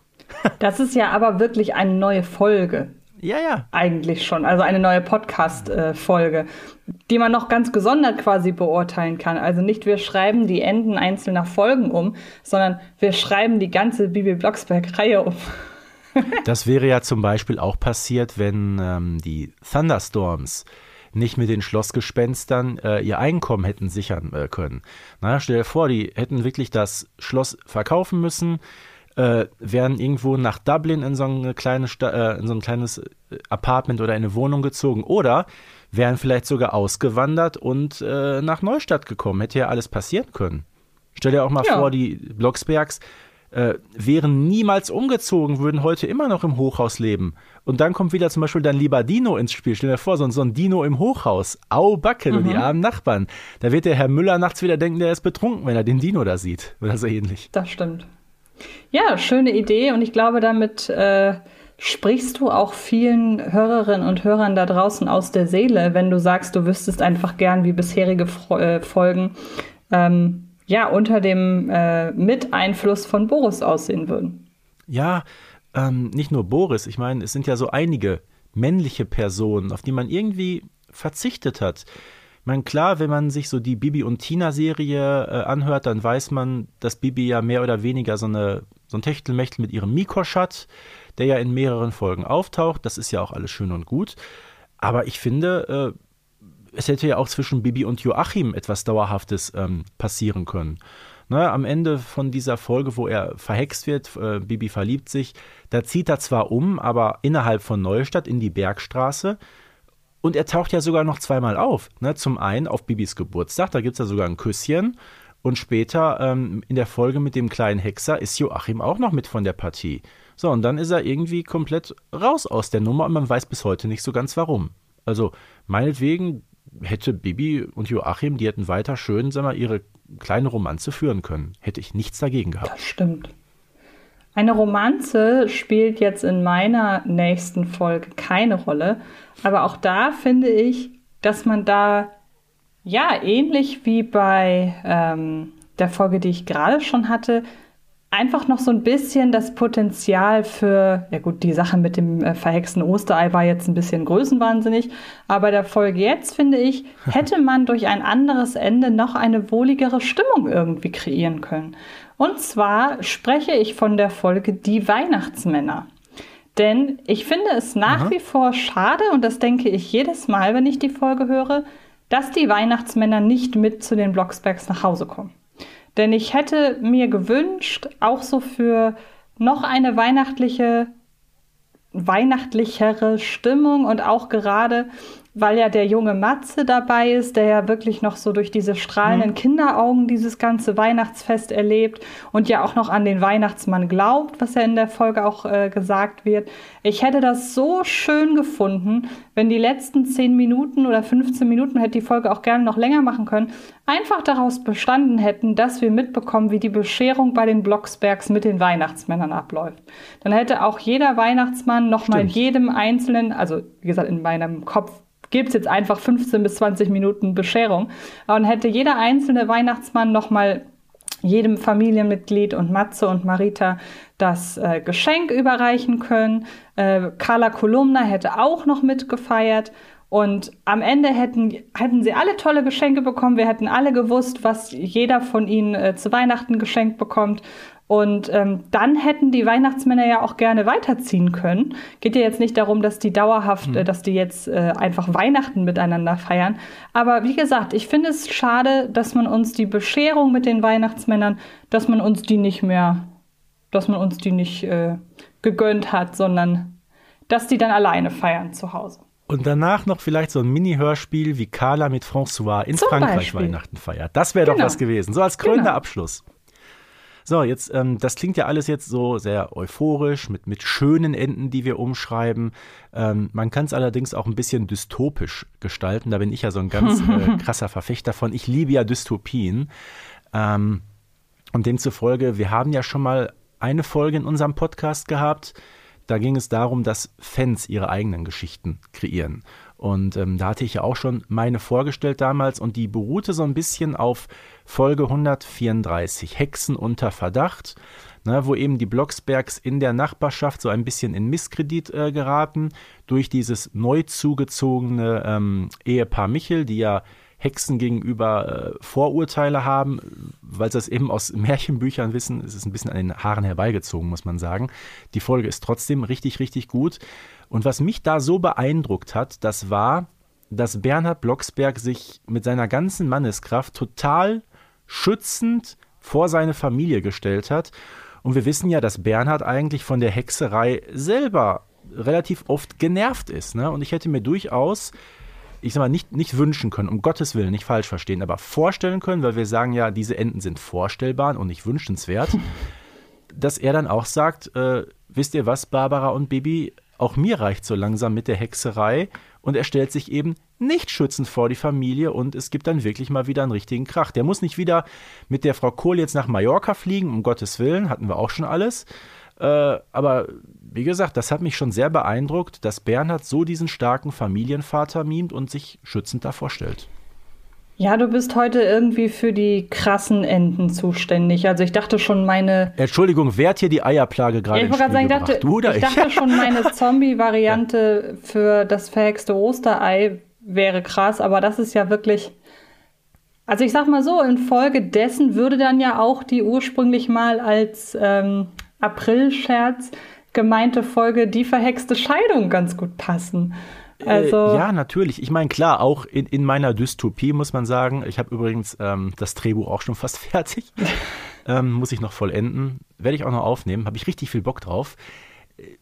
Das ist ja aber wirklich eine neue Folge. Ja, ja. Eigentlich schon, also eine neue Podcast-Folge, die man noch ganz gesondert quasi beurteilen kann. Also nicht wir schreiben die Enden einzelner Folgen um, sondern wir schreiben die ganze Bibi Blocksberg-Reihe um. Das wäre ja zum Beispiel auch passiert, wenn ähm, die Thunderstorms nicht mit den Schlossgespenstern äh, ihr Einkommen hätten sichern äh, können. Na, stell dir vor, die hätten wirklich das Schloss verkaufen müssen, äh, wären irgendwo nach Dublin in so, eine kleine Sta äh, in so ein kleines äh, Apartment oder eine Wohnung gezogen oder wären vielleicht sogar ausgewandert und äh, nach Neustadt gekommen. Hätte ja alles passieren können. Stell dir auch mal Ja. vor, die Blocksbergs äh, wären niemals umgezogen, würden heute immer noch im Hochhaus leben. Und dann kommt wieder zum Beispiel dein lieber Dino ins Spiel. Stell dir vor, so, ein- so ein Dino im Hochhaus. Au, Backe, und die armen Nachbarn. Da wird der Herr Müller nachts wieder denken, der ist betrunken, wenn er den Dino da sieht. Oder so ähnlich. Das stimmt. Ja, schöne Idee und ich glaube, damit äh, sprichst du auch vielen Hörerinnen und Hörern da draußen aus der Seele, wenn du sagst, du wüsstest einfach gern, wie bisherige Fro äh, Folgen ähm, ja unter dem äh, Miteinfluss von Boris aussehen würden. ja, ähm, nicht nur Boris, ich meine, es sind ja so einige männliche Personen, auf die man irgendwie verzichtet hat. Meine, klar, wenn man sich so die Bibi und Tina-Serie äh, anhört, dann weiß man, dass Bibi ja mehr oder weniger so, eine, so ein Techtelmechtel mit ihrem Mikosch hat, der ja in mehreren Folgen auftaucht. Das ist ja auch alles schön und gut. Aber ich finde, äh, es hätte ja auch zwischen Bibi und Joachim etwas Dauerhaftes ähm, passieren können. Ne, am Ende von dieser Folge, wo er verhext wird, äh, Bibi verliebt sich, da zieht er zwar um, aber innerhalb von Neustadt in die Bergstraße. Und er taucht ja sogar noch zweimal auf. Ne? Zum einen auf Bibis Geburtstag, da gibt es ja sogar ein Küsschen. Und später ähm, in der Folge mit dem kleinen Hexer ist Joachim auch noch mit von der Partie. So, und dann ist er irgendwie komplett raus aus der Nummer und man weiß bis heute nicht so ganz warum. Also, meinetwegen hätte Bibi und Joachim, die hätten weiter schön, sag mal, ihre kleine Romanze führen können. Hätte ich nichts dagegen gehabt. Das stimmt. Eine Romanze spielt jetzt in meiner nächsten Folge keine Rolle, aber auch da finde ich, dass man da ja ähnlich wie bei ähm, der Folge, die ich gerade schon hatte, einfach noch so ein bisschen das Potenzial für, ja gut, die Sache mit dem äh, verhexten Osterei war jetzt ein bisschen größenwahnsinnig, aber der Folge jetzt, finde ich, hätte man durch ein anderes Ende noch eine wohligere Stimmung irgendwie kreieren können. Und zwar spreche ich von der Folge Die Weihnachtsmänner. Denn ich finde es nach Aha. wie vor schade, und das denke ich jedes Mal, wenn ich die Folge höre, dass die Weihnachtsmänner nicht mit zu den Blocksbergs nach Hause kommen. Denn ich hätte mir gewünscht, auch so für noch eine weihnachtliche, weihnachtlichere Stimmung und auch gerade weil ja der junge Matze dabei ist, der ja wirklich noch so durch diese strahlenden mhm. Kinderaugen dieses ganze Weihnachtsfest erlebt und ja auch noch an den Weihnachtsmann glaubt, was ja in der Folge auch äh, gesagt wird. Ich hätte das so schön gefunden, wenn die letzten 10 Minuten oder 15 Minuten, hätte die Folge auch gerne noch länger machen können, einfach daraus bestanden hätten, dass wir mitbekommen, wie die Bescherung bei den Blocksbergs mit den Weihnachtsmännern abläuft. Dann hätte auch jeder Weihnachtsmann nochmal jedem einzelnen, also wie gesagt, in meinem Kopf gibt es jetzt einfach 15 bis 20 Minuten Bescherung. Und hätte jeder einzelne Weihnachtsmann nochmal jedem Familienmitglied und Matze und Marita das äh, Geschenk überreichen können. Äh, Carla Kolumna hätte auch noch mitgefeiert. Und am Ende hätten, hätten sie alle tolle Geschenke bekommen. Wir hätten alle gewusst, was jeder von ihnen äh, zu Weihnachten geschenkt bekommt. Und ähm, dann hätten die Weihnachtsmänner ja auch gerne weiterziehen können. Geht ja jetzt nicht darum, dass die dauerhaft, mhm. äh, dass die jetzt äh, einfach Weihnachten miteinander feiern. Aber wie gesagt, ich finde es schade, dass man uns die Bescherung mit den Weihnachtsmännern, dass man uns die nicht mehr, dass man uns die nicht äh, gegönnt hat, sondern dass die dann alleine feiern zu Hause. Und danach noch vielleicht so ein Mini-Hörspiel wie Carla mit François in Zum Frankreich Beispiel. Weihnachten feiert. Das wäre genau. doch was gewesen. So als krönender genau. Abschluss. So, jetzt, ähm, das klingt ja alles jetzt so sehr euphorisch, mit, mit schönen Enden, die wir umschreiben. Ähm, man kann es allerdings auch ein bisschen dystopisch gestalten. Da bin ich ja so ein ganz äh, krasser Verfechter von. Ich liebe ja Dystopien. Ähm, und demzufolge, wir haben ja schon mal eine Folge in unserem Podcast gehabt. Da ging es darum, dass Fans ihre eigenen Geschichten kreieren. Und ähm, da hatte ich ja auch schon meine vorgestellt damals und die beruhte so ein bisschen auf Folge 134, Hexen unter Verdacht, ne, wo eben die Blocksbergs in der Nachbarschaft so ein bisschen in Misskredit äh, geraten durch dieses neu zugezogene ähm, Ehepaar Michel, die ja Hexen gegenüber äh, Vorurteile haben, weil sie das eben aus Märchenbüchern wissen. Es ist ein bisschen an den Haaren herbeigezogen, muss man sagen. Die Folge ist trotzdem richtig, richtig gut. Und was mich da so beeindruckt hat, das war, dass Bernhard Blocksberg sich mit seiner ganzen Manneskraft total schützend vor seine Familie gestellt hat. Und wir wissen ja, dass Bernhard eigentlich von der Hexerei selber relativ oft genervt ist. Ne? Und ich hätte mir durchaus, ich sag mal, nicht, nicht wünschen können, um Gottes Willen, nicht falsch verstehen, aber vorstellen können, weil wir sagen ja, diese Enden sind vorstellbar und nicht wünschenswert, dass er dann auch sagt, äh, wisst ihr was, Barbara und Bibi, auch mir reicht so langsam mit der Hexerei und er stellt sich eben nicht schützend vor die Familie und es gibt dann wirklich mal wieder einen richtigen Krach. Der muss nicht wieder mit der Frau Kohl jetzt nach Mallorca fliegen, um Gottes Willen, hatten wir auch schon alles. Äh, aber wie gesagt, das hat mich schon sehr beeindruckt, dass Bernhard so diesen starken Familienvater mimt und sich schützend davor stellt. Ja, du bist heute irgendwie für die krassen Enden zuständig. Also ich dachte schon meine. Entschuldigung, wer hat hier die Eierplage gerade? Ja, ich wollte gerade sagen, ich dachte, du oder ich, ich dachte schon, meine Zombie-Variante ja. für das verhexte Osterei wäre krass, aber das ist ja wirklich. Also ich sag mal so, infolgedessen würde dann ja auch die ursprünglich mal als ähm, April-Scherz gemeinte Folge Die verhexte Scheidung ganz gut passen. Äh, also ja, natürlich. Ich meine, klar, auch in, in meiner Dystopie muss man sagen, ich habe übrigens ähm, das Drehbuch auch schon fast fertig. ähm, muss ich noch vollenden. Werde ich auch noch aufnehmen. Habe ich richtig viel Bock drauf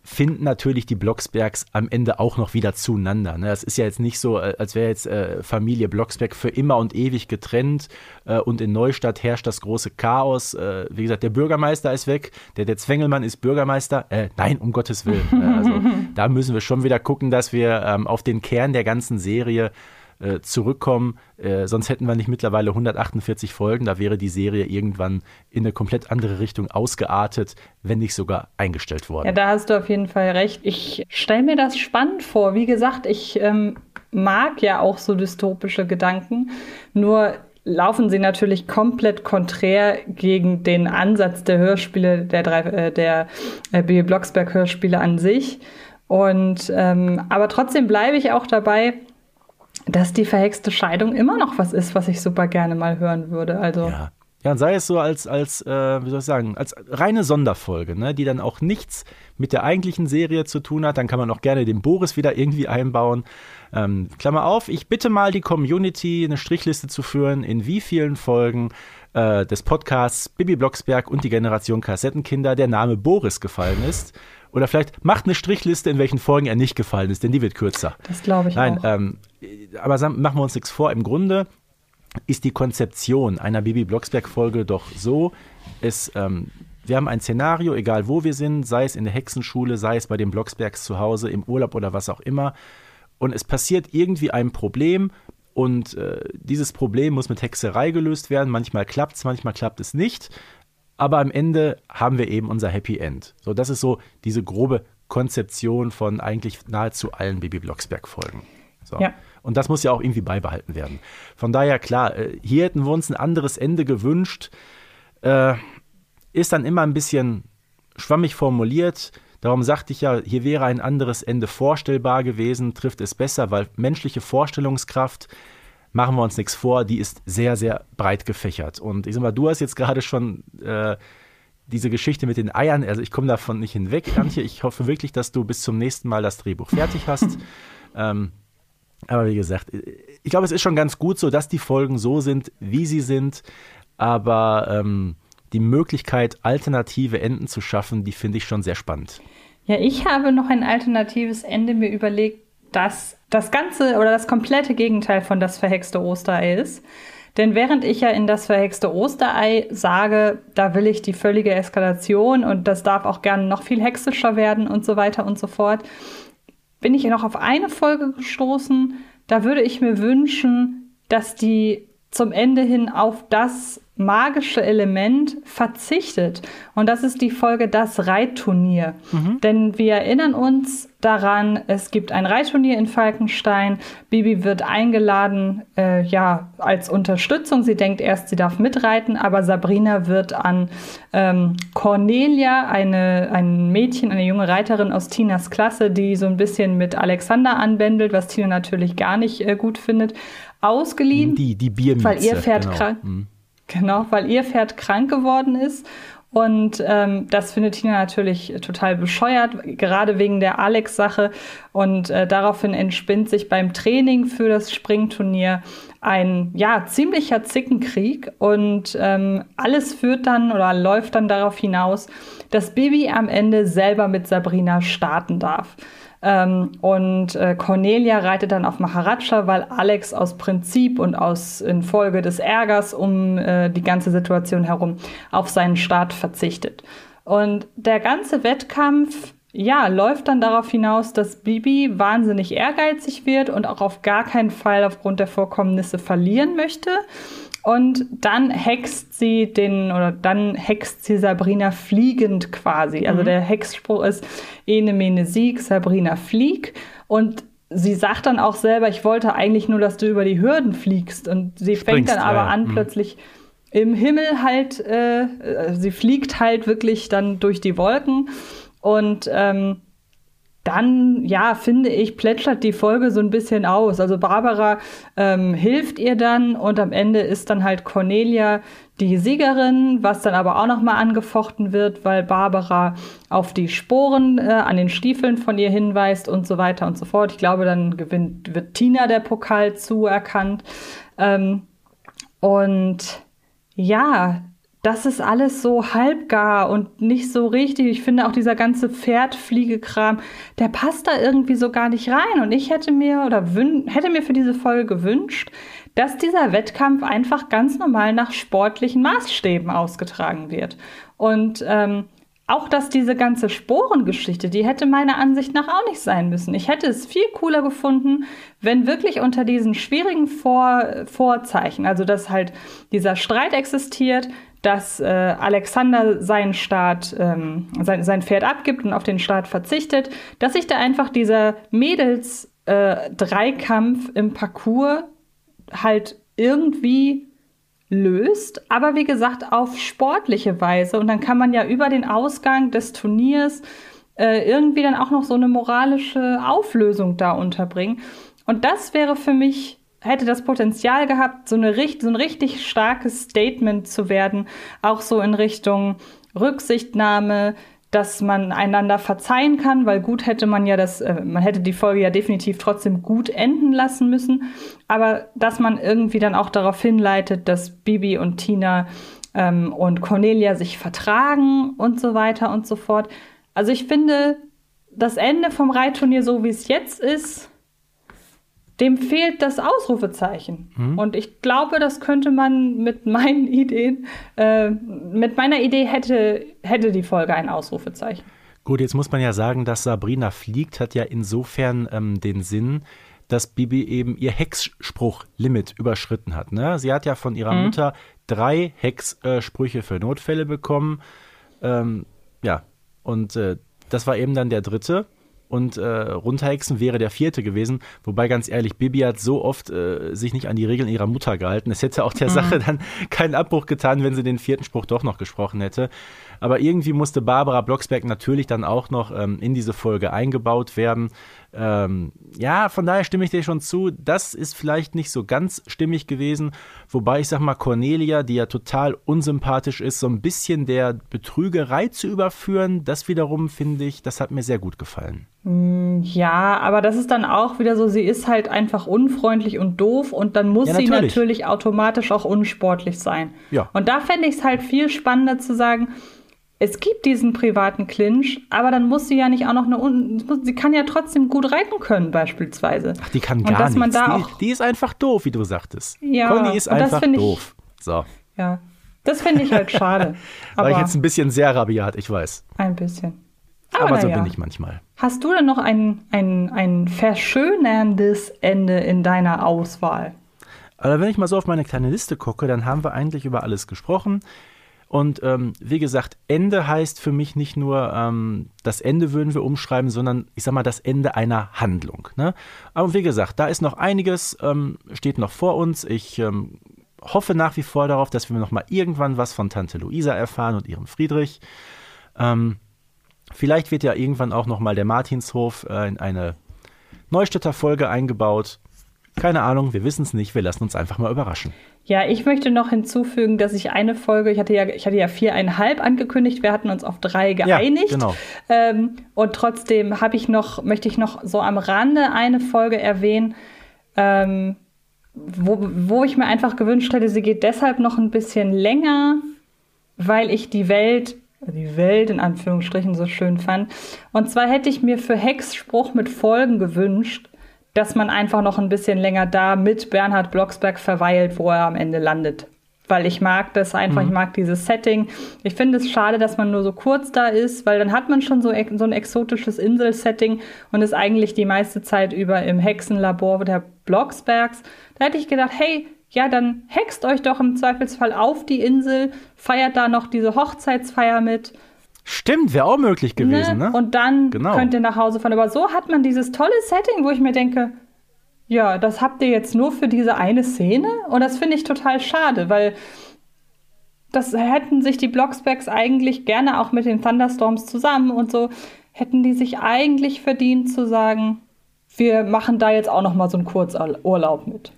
finden natürlich die Blocksbergs am Ende auch noch wieder zueinander. Ne? Das ist ja jetzt nicht so, äh, als wäre jetzt äh, Familie Blocksberg für immer und ewig getrennt äh, und in Neustadt herrscht das große Chaos. Äh, wie gesagt, der Bürgermeister ist weg, der, der Zwengelmann ist Bürgermeister. Nein, um Gottes Willen. Äh, also da müssen wir schon wieder gucken, dass wir ähm, auf den Kern der ganzen Serie äh, zurückkommen. Äh, sonst hätten wir nicht mittlerweile 148 Folgen. Da wäre die Serie irgendwann in eine komplett andere Richtung ausgeartet, wenn nicht sogar eingestellt worden. Ja, da hast du auf jeden Fall recht. Ich stelle mir das spannend vor. Wie gesagt, ich ähm, mag ja auch so dystopische Gedanken. Nur laufen sie natürlich komplett konträr gegen den Ansatz der Hörspiele, der, drei, äh, der äh, B. Blocksberg Hörspiele an sich. Und ähm, aber trotzdem bleibe ich auch dabei, dass die verhexte Scheidung immer noch was ist, was ich super gerne mal hören würde. Also. Ja. Ja, und sei es so als, als äh, wie soll ich sagen, als reine Sonderfolge, ne, die dann auch nichts mit der eigentlichen Serie zu tun hat, dann kann man auch gerne den Boris wieder irgendwie einbauen. Ähm, Klammer auf, ich bitte mal die Community, eine Strichliste zu führen, in wie vielen Folgen äh, des Podcasts Bibi Blocksberg und die Generation Kassettenkinder der Name Boris gefallen ist. Oder vielleicht macht eine Strichliste, in welchen Folgen er nicht gefallen ist, denn die wird kürzer. Das glaube ich Nein, auch. Ähm, aber machen wir uns nichts vor. Im Grunde ist die Konzeption einer Bibi Blocksberg-Folge doch so, es, ähm, wir haben ein Szenario, egal wo wir sind, sei es in der Hexenschule, sei es bei den Blocksbergs zu Hause, im Urlaub oder was auch immer. Und es passiert irgendwie ein Problem und äh, dieses Problem muss mit Hexerei gelöst werden. Manchmal klappt es, manchmal klappt es nicht aber am Ende haben wir eben unser Happy End. So, das ist so diese grobe Konzeption von eigentlich nahezu allen Baby Blocksberg-Folgen. So. Ja. Und das muss ja auch irgendwie beibehalten werden. Von daher, klar, äh, hier hätten wir uns ein anderes Ende gewünscht. Äh, ist dann immer ein bisschen schwammig formuliert. Darum sagte ich ja, hier wäre ein anderes Ende vorstellbar gewesen, trifft es besser, weil menschliche Vorstellungskraft machen wir uns nichts vor, die ist sehr, sehr breit gefächert. Und ich sag mal, du hast jetzt gerade schon äh, diese Geschichte mit den Eiern, also ich komme davon nicht hinweg, Antje. Ich hoffe wirklich, dass du bis zum nächsten Mal das Drehbuch fertig hast. ähm, aber wie gesagt, ich glaube, es ist schon ganz gut so, dass die Folgen so sind, wie sie sind. Aber ähm, die Möglichkeit, alternative Enden zu schaffen, die finde ich schon sehr spannend. Ja, ich habe noch ein alternatives Ende mir überlegt, das das ganze oder das komplette Gegenteil von das verhexte Osterei ist. Denn während ich ja in das verhexte Osterei sage, da will ich die völlige Eskalation und das darf auch gerne noch viel hexischer werden und so weiter und so fort, bin ich noch auf eine Folge gestoßen, da würde ich mir wünschen, dass die zum Ende hin auf das magische Element verzichtet. Und das ist die Folge Das Reitturnier. Mhm. Denn wir erinnern uns daran, es gibt ein Reitturnier in Falkenstein. Bibi wird eingeladen, äh, ja, als Unterstützung. Sie denkt erst, sie darf mitreiten, aber Sabrina wird an ähm, Cornelia, eine, ein Mädchen, eine junge Reiterin aus Tinas Klasse, die so ein bisschen mit Alexander anbändelt, was Tina natürlich gar nicht äh, gut findet, ausgeliehen. Die, die Biermieze. Weil ihr Pferd genau. krank. Mhm. Genau, weil ihr Pferd krank geworden ist. Und ähm, das findet Tina natürlich total bescheuert, gerade wegen der Alex-Sache. Und äh, daraufhin entspinnt sich beim Training für das Springturnier ein ja ziemlicher Zickenkrieg. Und ähm, alles führt dann oder läuft dann darauf hinaus, dass Bibi am Ende selber mit Sabrina starten darf. Ähm, und äh, Cornelia reitet dann auf Maharaja, weil Alex aus Prinzip und aus infolge des Ärgers um äh, die ganze Situation herum auf seinen Start verzichtet. Und der ganze Wettkampf ja, läuft dann darauf hinaus, dass Bibi wahnsinnig ehrgeizig wird und auch auf gar keinen Fall aufgrund der Vorkommnisse verlieren möchte. Und dann hext sie den, oder dann hext sie Sabrina fliegend quasi. Also mhm. der Hexspruch ist Ene mene Sieg, Sabrina flieg. Und sie sagt dann auch selber, ich wollte eigentlich nur, dass du über die Hürden fliegst. Und sie Springst, fängt dann aber ja, an, mh. plötzlich im Himmel halt, äh, sie fliegt halt wirklich dann durch die Wolken. Und ähm, dann, ja, finde ich, plätschert die Folge so ein bisschen aus. Also Barbara ähm, hilft ihr dann und am Ende ist dann halt Cornelia die Siegerin, was dann aber auch nochmal angefochten wird, weil Barbara auf die Sporen äh, an den Stiefeln von ihr hinweist und so weiter und so fort. Ich glaube, dann gewinnt, wird Tina der Pokal zuerkannt. Ähm, und ja, das ist alles so halbgar und nicht so richtig. Ich finde auch dieser ganze Pferdfliegekram, der passt da irgendwie so gar nicht rein. Und ich hätte mir oder hätte mir für diese Folge gewünscht, dass dieser Wettkampf einfach ganz normal nach sportlichen Maßstäben ausgetragen wird. Und ähm, auch dass diese ganze Sporengeschichte, die hätte meiner Ansicht nach auch nicht sein müssen. Ich hätte es viel cooler gefunden, wenn wirklich unter diesen schwierigen Vor Vorzeichen, also dass halt dieser Streit existiert, dass äh, Alexander seinen Staat, ähm, sein, sein Pferd abgibt und auf den Staat verzichtet, dass sich da einfach dieser Mädels-Dreikampf äh, im Parcours halt irgendwie löst, aber wie gesagt auf sportliche Weise. Und dann kann man ja über den Ausgang des Turniers äh, irgendwie dann auch noch so eine moralische Auflösung da unterbringen. Und das wäre für mich hätte das Potenzial gehabt, so, eine, so ein richtig starkes Statement zu werden, auch so in Richtung Rücksichtnahme, dass man einander verzeihen kann, weil gut hätte man ja das, äh, man hätte die Folge ja definitiv trotzdem gut enden lassen müssen, aber dass man irgendwie dann auch darauf hinleitet, dass Bibi und Tina ähm, und Cornelia sich vertragen und so weiter und so fort. Also ich finde, das Ende vom Reitturnier, so wie es jetzt ist, dem fehlt das Ausrufezeichen. Mhm. Und ich glaube, das könnte man mit meinen Ideen, äh, mit meiner Idee hätte, hätte die Folge ein Ausrufezeichen. Gut, jetzt muss man ja sagen, dass Sabrina fliegt, hat ja insofern ähm, den Sinn, dass Bibi eben ihr Hexspruch-Limit überschritten hat. Ne? Sie hat ja von ihrer mhm. Mutter drei Hexsprüche für Notfälle bekommen. Ähm, ja, und äh, das war eben dann der dritte und äh, runterhexen wäre der vierte gewesen. Wobei ganz ehrlich, Bibi hat so oft äh, sich nicht an die Regeln ihrer Mutter gehalten. Es hätte auch der mhm. Sache dann keinen Abbruch getan, wenn sie den vierten Spruch doch noch gesprochen hätte. Aber irgendwie musste Barbara Blocksberg natürlich dann auch noch ähm, in diese Folge eingebaut werden. Ähm, ja, von daher stimme ich dir schon zu. Das ist vielleicht nicht so ganz stimmig gewesen. Wobei ich sag mal, Cornelia, die ja total unsympathisch ist, so ein bisschen der Betrügerei zu überführen, das wiederum finde ich, das hat mir sehr gut gefallen. Mm, ja, aber das ist dann auch wieder so, sie ist halt einfach unfreundlich und doof und dann muss ja, natürlich. sie natürlich automatisch auch unsportlich sein. Ja. Und da fände ich es halt viel spannender zu sagen, es gibt diesen privaten Clinch, aber dann muss sie ja nicht auch noch eine, sie kann ja trotzdem gut reiten können beispielsweise. Ach, die kann gar und nichts. Die, die, ist einfach doof, wie du sagtest. Ja, Conny ist einfach doof. So. Ja, das finde ich halt schade. War ich jetzt ein bisschen sehr rabiat, ich weiß. Ein bisschen. Aber, aber so ja. bin ich manchmal. Hast du denn noch ein, ein, ein verschönerndes Ende in deiner Auswahl? Also wenn ich mal so auf meine kleine Liste gucke, dann haben wir eigentlich über alles gesprochen. Und ähm, wie gesagt, Ende heißt für mich nicht nur, ähm, das Ende würden wir umschreiben, sondern ich sag mal, das Ende einer Handlung. Ne? Aber wie gesagt, da ist noch einiges, ähm, steht noch vor uns. Ich ähm, hoffe nach wie vor darauf, dass wir noch mal irgendwann was von Tante Luisa erfahren und ihrem Friedrich. Ähm, vielleicht wird ja irgendwann auch noch mal der Martinshof äh, in eine Neustädter Folge eingebaut. Keine Ahnung, wir wissen es nicht, wir lassen uns einfach mal überraschen. Ja, ich möchte noch hinzufügen, dass ich eine Folge, ich hatte ja, ich hatte ja viereinhalb angekündigt, wir hatten uns auf drei geeinigt. Ja, genau. Ähm, und trotzdem habe ich noch, möchte ich noch so am Rande eine Folge erwähnen, ähm, wo, wo ich mir einfach gewünscht hätte, sie geht deshalb noch ein bisschen länger, weil ich die Welt die Welt in Anführungsstrichen so schön fand. Und zwar hätte ich mir für Hexspruch mit Folgen gewünscht, dass man einfach noch ein bisschen länger da mit Bernhard Blocksberg verweilt, wo er am Ende landet. Weil ich mag das einfach, mhm. ich mag dieses Setting. Ich finde es schade, dass man nur so kurz da ist, weil dann hat man schon so, so ein exotisches Inselsetting und ist eigentlich die meiste Zeit über im Hexenlabor der Blocksbergs. Da hätte ich gedacht, hey, ja, dann hext euch doch im Zweifelsfall auf die Insel, feiert da noch diese Hochzeitsfeier mit Stimmt, wäre auch möglich gewesen, ne? Und dann Genau. könnt ihr nach Hause fahren. Aber so hat man dieses tolle Setting, wo ich mir denke, ja, das habt ihr jetzt nur für diese eine Szene? Und das finde ich total schade, weil das hätten sich die Blocksbacks eigentlich gerne auch mit den Thunderstorms zusammen und so, hätten die sich eigentlich verdient zu sagen, wir machen da jetzt auch noch mal so einen Kurzurlaub mit.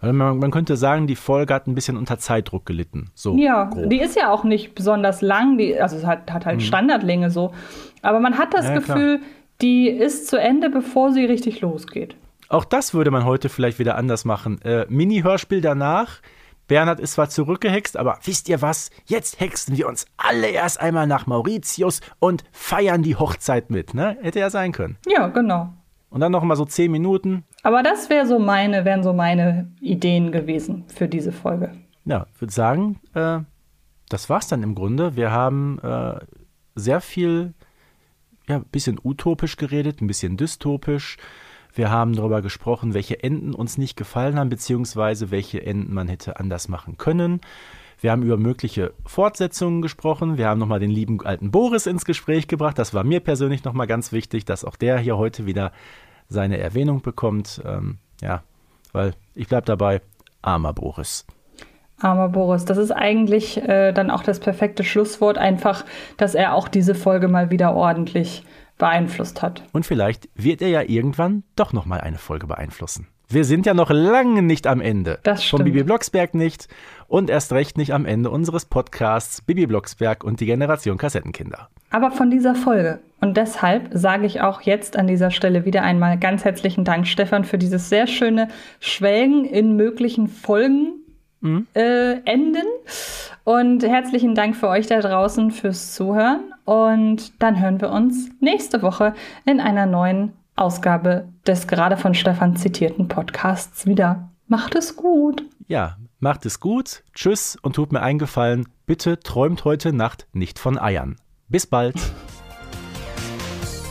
Also man, man könnte sagen, die Folge hat ein bisschen unter Zeitdruck gelitten. So Ja, grob. die ist ja auch nicht besonders lang, die, also es hat, hat halt Standardlänge so. Aber man hat das Mhm. Ja, ja, klar. Gefühl, die ist zu Ende, bevor sie richtig losgeht. Auch das würde man heute vielleicht wieder anders machen. Äh, Mini-Hörspiel danach. Bernhard ist zwar zurückgehext, aber wisst ihr was? Jetzt hexen wir uns alle erst einmal nach Mauritius und feiern die Hochzeit mit. Ne? Hätte ja sein können. Ja, genau. Und dann noch mal so zehn Minuten. Aber das wäre so meine, wären so meine Ideen gewesen für diese Folge. Ja, würde sagen, äh, das war's dann im Grunde. Wir haben äh, sehr viel, ja, ein bisschen utopisch geredet, ein bisschen dystopisch. Wir haben darüber gesprochen, welche Enden uns nicht gefallen haben, beziehungsweise welche Enden man hätte anders machen können. Wir haben über mögliche Fortsetzungen gesprochen. Wir haben nochmal den lieben alten Boris ins Gespräch gebracht. Das war mir persönlich nochmal ganz wichtig, dass auch der hier heute wieder seine Erwähnung bekommt. Ähm, ja, weil ich bleib dabei, armer Boris. Armer Boris, das ist eigentlich äh, dann auch das perfekte Schlusswort, einfach, dass er auch diese Folge mal wieder ordentlich beeinflusst hat. Und vielleicht wird er ja irgendwann doch nochmal eine Folge beeinflussen. Wir sind ja noch lange nicht am Ende. Das Von stimmt. Bibi Blocksberg nicht und erst recht nicht am Ende unseres Podcasts Bibi Blocksberg und die Generation Kassettenkinder. Aber von dieser Folge. Und deshalb sage ich auch jetzt an dieser Stelle wieder einmal ganz herzlichen Dank, Stefan, für dieses sehr schöne Schwelgen in möglichen Folgen. Äh, enden. Und herzlichen Dank für euch da draußen fürs Zuhören. Und dann hören wir uns nächste Woche in einer neuen Ausgabe des gerade von Stefan zitierten Podcasts wieder. Macht es gut. Ja, macht es gut, tschüss und tut mir einen Gefallen, bitte träumt heute Nacht nicht von Eiern. Bis bald.